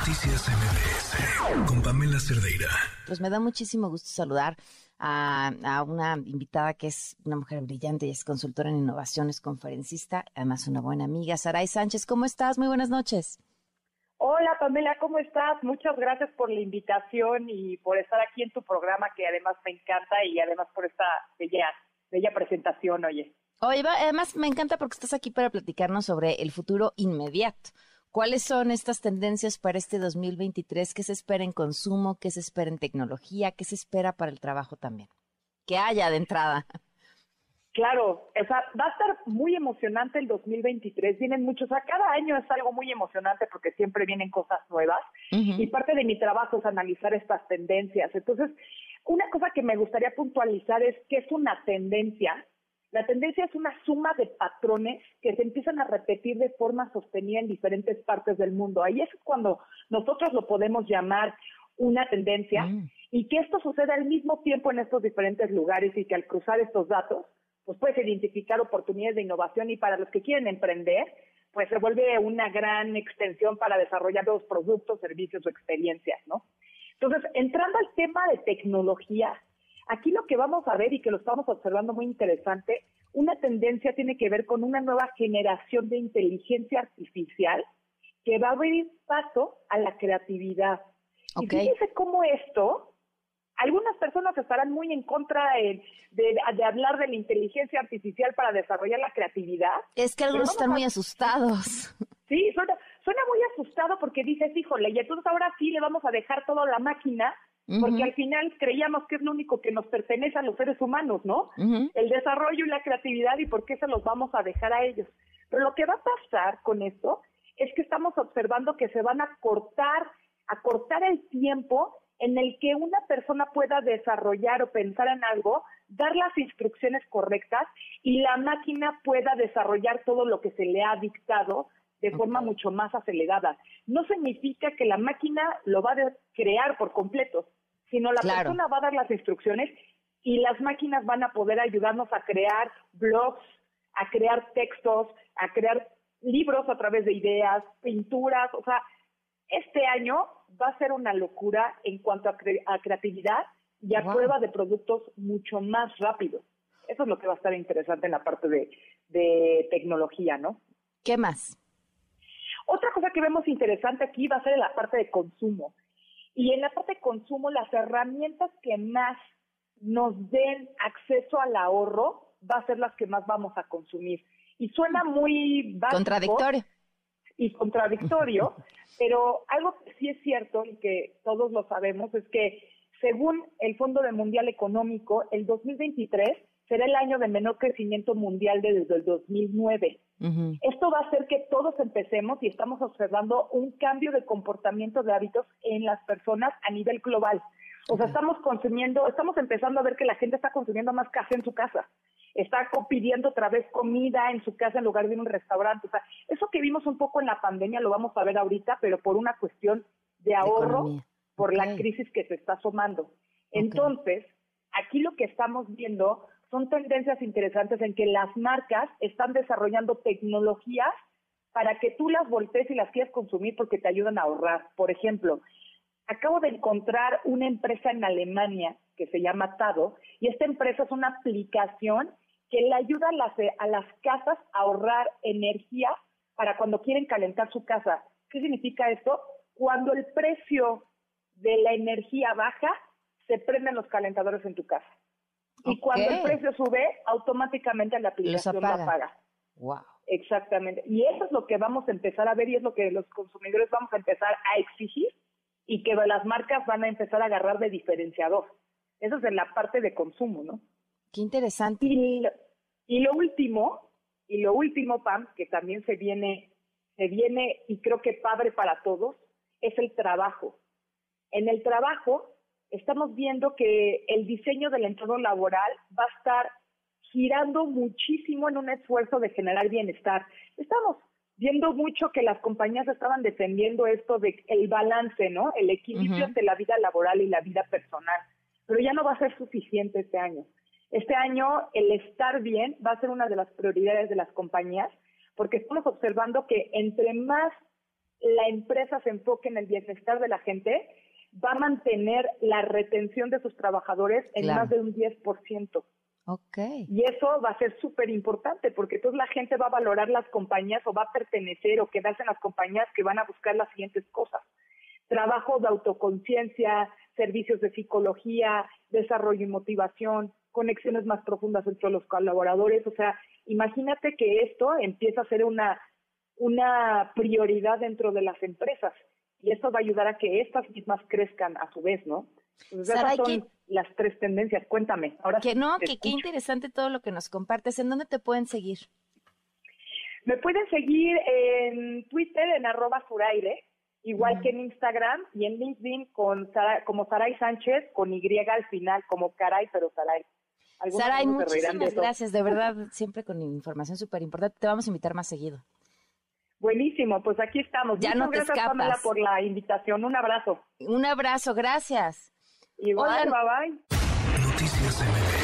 Noticias MBS con Pamela Cerdeira. Pues me da muchísimo gusto saludar a, una invitada que es una mujer brillante y es consultora en innovaciones, conferencista, además una buena amiga. Saray Sánchez, ¿cómo estás? Muy buenas noches. Hola Pamela, ¿cómo estás? Muchas gracias por la invitación y por estar aquí en tu programa que además me encanta y además por esta bella, bella presentación, oye. Oye, además me encanta porque estás aquí para platicarnos sobre el futuro inmediato. ¿Cuáles son estas tendencias para este 2023? ¿Qué se espera en consumo? ¿Qué se espera en tecnología? ¿Qué se espera para el trabajo también? Que haya de entrada. Claro, o sea, va a estar muy emocionante el 2023. Vienen muchos, o sea, cada año es algo muy emocionante porque siempre vienen cosas nuevas y parte de mi trabajo es analizar estas tendencias. Entonces, una cosa que me gustaría puntualizar es que es una tendencia la tendencia es una suma de patrones que se empiezan a repetir de forma sostenida en diferentes partes del mundo. Ahí es cuando nosotros lo podemos llamar una tendencia mm. y que esto suceda al mismo tiempo en estos diferentes lugares y que al cruzar estos datos, pues puedes identificar oportunidades de innovación y para los que quieren emprender, pues se vuelve una gran extensión para desarrollar nuevos productos, servicios o experiencias, ¿no? Entonces, entrando al tema de tecnología, Aquí lo que vamos a ver y que lo estamos observando muy interesante, una tendencia tiene que ver con una nueva generación de inteligencia artificial que va a abrir paso a la creatividad. Y fíjense cómo esto, algunas personas estarán muy en contra de, de, hablar de la inteligencia artificial para desarrollar la creatividad. Es que algunos están muy asustados. Sí, suena, suena muy asustado porque dices, híjole, y entonces ahora sí le vamos a dejar todo a la máquina porque al final creíamos que es lo único que nos pertenece a los seres humanos, ¿no? El desarrollo y la creatividad y por qué se los vamos a dejar a ellos. Pero lo que va a pasar con esto es que estamos observando que se van a cortar, a cortar el tiempo en el que una persona pueda desarrollar o pensar en algo, dar las instrucciones correctas y la máquina pueda desarrollar todo lo que se le ha dictado de forma mucho más acelerada. No significa que la máquina lo va a crear por completo, sino la persona va a dar las instrucciones y las máquinas van a poder ayudarnos a crear blogs, a crear textos, a crear libros a través de ideas, pinturas, o sea, este año va a ser una locura en cuanto a, creatividad y a prueba de productos mucho más rápido. Eso es lo que va a estar interesante en la parte de, de tecnología, ¿no? ¿Qué más? Otra cosa que vemos interesante aquí va a ser en la parte de consumo. Y en la parte de consumo, las herramientas que más nos den acceso al ahorro va a ser las que más vamos a consumir. Y suena muy básico contradictorio. Y contradictorio, pero algo que sí es cierto y que todos lo sabemos es que según el Fondo Mundial Económico, el 2023 será el año de menor crecimiento mundial desde el 2009. Esto va a hacer que todos empecemos y estamos observando un cambio de comportamiento de hábitos en las personas a nivel global. O sea, estamos consumiendo, estamos empezando a ver que la gente está consumiendo más café en su casa. Está pidiendo otra vez comida en su casa en lugar de un restaurante. O sea, eso que vimos un poco en la pandemia lo vamos a ver ahorita, pero por una cuestión de ahorro, por la crisis que se está asomando. Entonces, aquí lo que estamos viendo son tendencias interesantes en que las marcas están desarrollando tecnologías para que tú las voltees y las quieras consumir porque te ayudan a ahorrar. Por ejemplo, acabo de encontrar una empresa en Alemania que se llama Tado y esta empresa es una aplicación que le ayuda a las, a las casas a ahorrar energía para cuando quieren calentar su casa. ¿Qué significa esto? Cuando el precio de la energía baja, se prenden los calentadores en tu casa. Y cuando el precio sube, automáticamente la aplicación lo apaga. Wow. Exactamente. Y eso es lo que vamos a empezar a ver y es lo que los consumidores vamos a empezar a exigir y que las marcas van a empezar a agarrar de diferenciador. Eso es en la parte de consumo, ¿no? Qué interesante. Y, y lo último, y lo último, Pam, que también se viene, se viene y creo que padre para todos, es el trabajo. En el trabajo estamos viendo que el diseño del entorno laboral va a estar girando muchísimo en un esfuerzo de generar bienestar. Estamos viendo mucho que las compañías estaban defendiendo esto de el balance, ¿no? El equilibrio entre la vida laboral y la vida personal. Pero ya no va a ser suficiente este año. Este año el estar bien va a ser una de las prioridades de las compañías porque estamos observando que entre más la empresa se enfoque en el bienestar de la gente, va a mantener la retención de sus trabajadores en más de un 10%. Okay. Y eso va a ser súper importante porque entonces la gente va a valorar las compañías o va a pertenecer o quedarse en las compañías que van a buscar las siguientes cosas. Trabajo de autoconciencia, servicios de psicología, desarrollo y motivación, conexiones más profundas entre los colaboradores. O sea, imagínate que esto empieza a ser una, una prioridad dentro de las empresas y esto va a ayudar a que estas mismas crezcan a su vez, ¿no? Entonces, esas son las tres tendencias. Cuéntame. Ahora que no, que qué interesante todo lo que nos compartes. ¿En dónde te pueden seguir? Me pueden seguir en Twitter en arroba Suraire, igual que en Instagram y en LinkedIn con como Saray Sánchez con Y al final, como Caray, pero Saray. Saray, muchísimas gracias, de verdad, siempre con información súper importante. Te vamos a invitar más seguido. Buenísimo, pues aquí estamos. Ya no te gracias, Pamela, por la invitación. Un abrazo. Un abrazo, gracias. Igual, bye bye. Noticias MBS